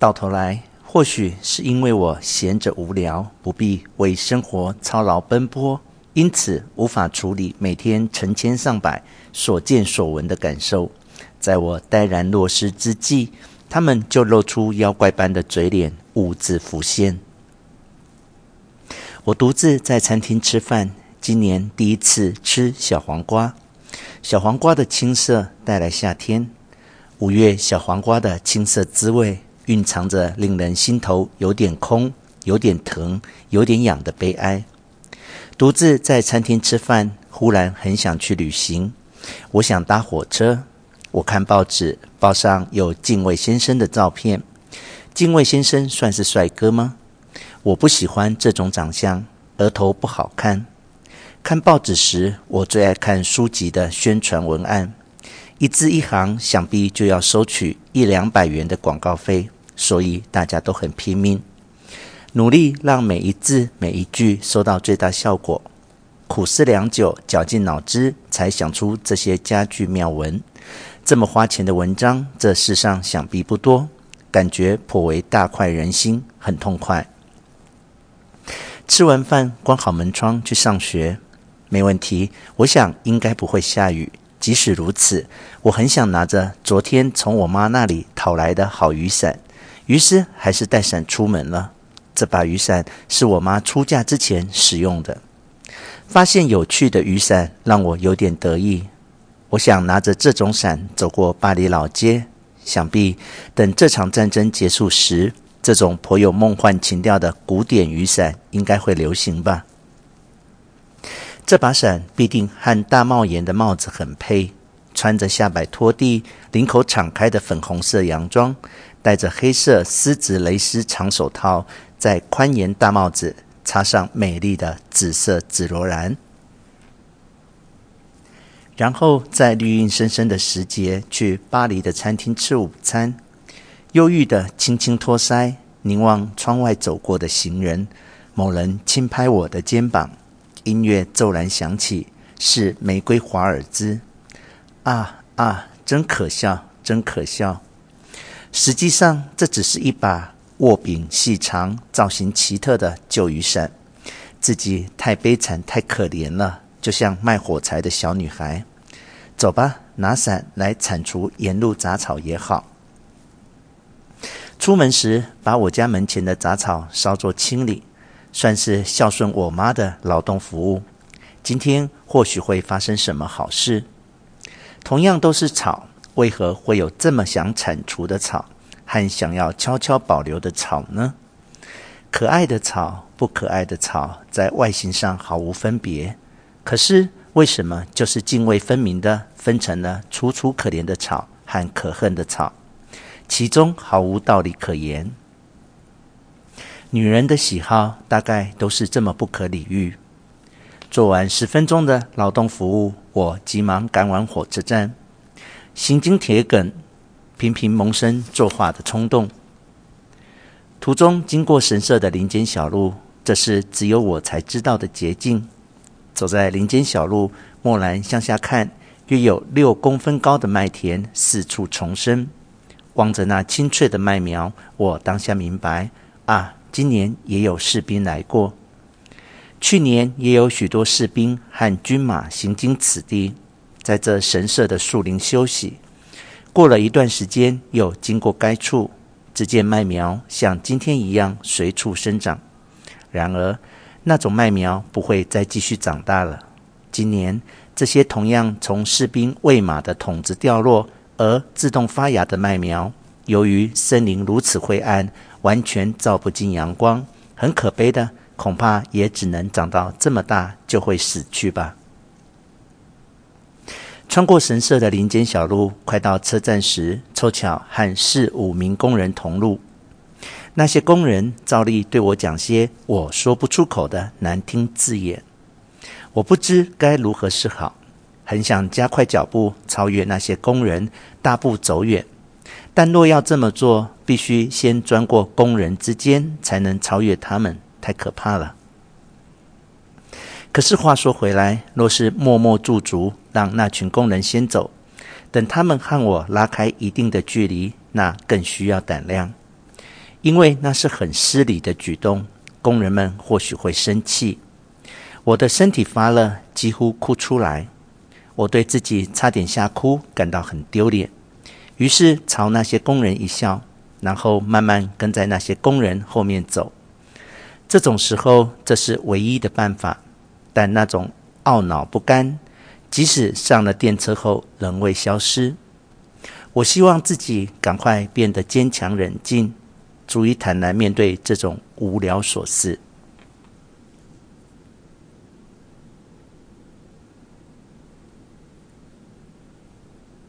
到头来，或许是因为我闲着无聊，不必为生活操劳奔波，因此无法处理每天成千上百所见所闻的感受。在我呆然若失之际，他们就露出妖怪般的嘴脸，兀自浮现。我独自在餐厅吃饭，今年第一次吃小黄瓜。小黄瓜的青色带来夏天，五月小黄瓜的青涩滋味。蕴藏着令人心头有点空、有点疼、有点痒的悲哀。独自在餐厅吃饭，忽然很想去旅行。我想搭火车。我看报纸，报上有敬卫先生的照片。敬卫先生算是帅哥吗？我不喜欢这种长相，额头不好看。看报纸时，我最爱看书籍的宣传文案，一字一行，想必就要收取一两百元的广告费。所以大家都很拼命，努力让每一字每一句收到最大效果。苦思良久，绞尽脑汁，才想出这些佳句妙文。这么花钱的文章，这世上想必不多，感觉颇为大快人心，很痛快。吃完饭，关好门窗去上学，没问题。我想应该不会下雨。即使如此，我很想拿着昨天从我妈那里讨来的好雨伞。于是还是带伞出门了。这把雨伞是我妈出嫁之前使用的。发现有趣的雨伞让我有点得意。我想拿着这种伞走过巴黎老街。想必等这场战争结束时，这种颇有梦幻情调的古典雨伞应该会流行吧。这把伞必定和大帽檐的帽子很配。穿着下摆拖地、领口敞开的粉红色洋装。戴着黑色丝质蕾丝长手套，在宽檐大帽子插上美丽的紫色紫罗兰，然后在绿荫深深的时节去巴黎的餐厅吃午餐，忧郁的轻轻托腮，凝望窗外走过的行人。某人轻拍我的肩膀，音乐骤然响起，是玫瑰华尔兹。啊啊，真可笑，真可笑。实际上，这只是一把握柄细长、造型奇特的旧雨伞。自己太悲惨、太可怜了，就像卖火柴的小女孩。走吧，拿伞来铲除沿路杂草也好。出门时，把我家门前的杂草稍作清理，算是孝顺我妈的劳动服务。今天或许会发生什么好事。同样都是草。为何会有这么想铲除的草，和想要悄悄保留的草呢？可爱的草，不可爱的草，在外形上毫无分别。可是为什么就是泾渭分明的分成了楚楚可怜的草和可恨的草？其中毫无道理可言。女人的喜好大概都是这么不可理喻。做完十分钟的劳动服务，我急忙赶往火车站。心经铁梗，频频萌生作画的冲动。途中经过神社的林间小路，这是只有我才知道的捷径。走在林间小路，蓦然向下看，约有六公分高的麦田四处丛生。望着那青翠的麦苗，我当下明白：啊，今年也有士兵来过，去年也有许多士兵和军马行经此地。在这神社的树林休息，过了一段时间，又经过该处，只见麦苗像今天一样随处生长。然而，那种麦苗不会再继续长大了。今年，这些同样从士兵喂马的桶子掉落而自动发芽的麦苗，由于森林如此灰暗，完全照不进阳光，很可悲的，恐怕也只能长到这么大就会死去吧。穿过神社的林间小路，快到车站时，凑巧和四五名工人同路。那些工人照例对我讲些我说不出口的难听字眼，我不知该如何是好，很想加快脚步超越那些工人，大步走远。但若要这么做，必须先钻过工人之间，才能超越他们，太可怕了。可是话说回来，若是默默驻足，让那群工人先走，等他们和我拉开一定的距离，那更需要胆量。因为那是很失礼的举动，工人们或许会生气。我的身体发热，几乎哭出来。我对自己差点吓哭感到很丢脸，于是朝那些工人一笑，然后慢慢跟在那些工人后面走。这种时候，这是唯一的办法。但那种懊恼不甘，即使上了电车后仍未消失。我希望自己赶快变得坚强冷静，足以坦然面对这种无聊琐事。